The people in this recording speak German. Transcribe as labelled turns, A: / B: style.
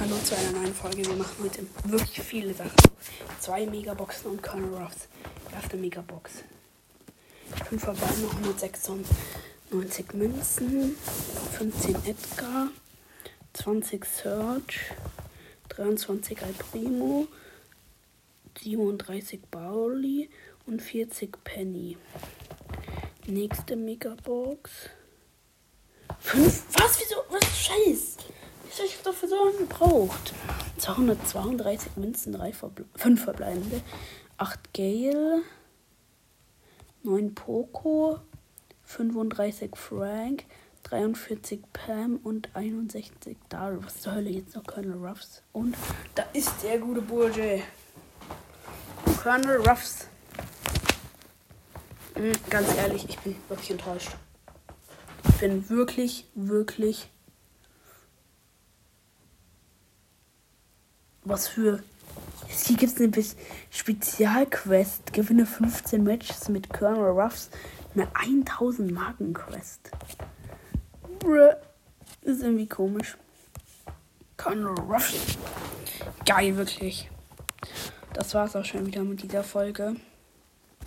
A: Hallo zu einer neuen Folge. Wir machen heute wirklich viele Sachen. Zwei Megaboxen und Colonel Ruffs. Erste Megabox. 5 verbleibende 196 Münzen, 15 Edgar, 20 Search, 23 Al Primo, 37 Bauli und 40 Penny. Nächste Megabox. 5. Was? Wieso? Was? Scheiß. Dafür so gebraucht? 232 Münzen, 3 Verble 5 verbleibende, 8 Gale, 9 Poco, 35 Frank, 43 Pam und 61 Daryl. Was zur Hölle jetzt noch Colonel Ruffs? Und da ist der gute Burge. Colonel Ruffs. Mhm, ganz ehrlich, ich bin wirklich enttäuscht. Ich bin wirklich, wirklich. Was für. Hier gibt es eine Spezialquest. Gewinne 15 Matches mit Colonel Ruffs. Eine 1000 Marken Quest. Ist irgendwie komisch. Colonel Ruffs. Geil, wirklich. Das war's auch schon wieder mit dieser Folge.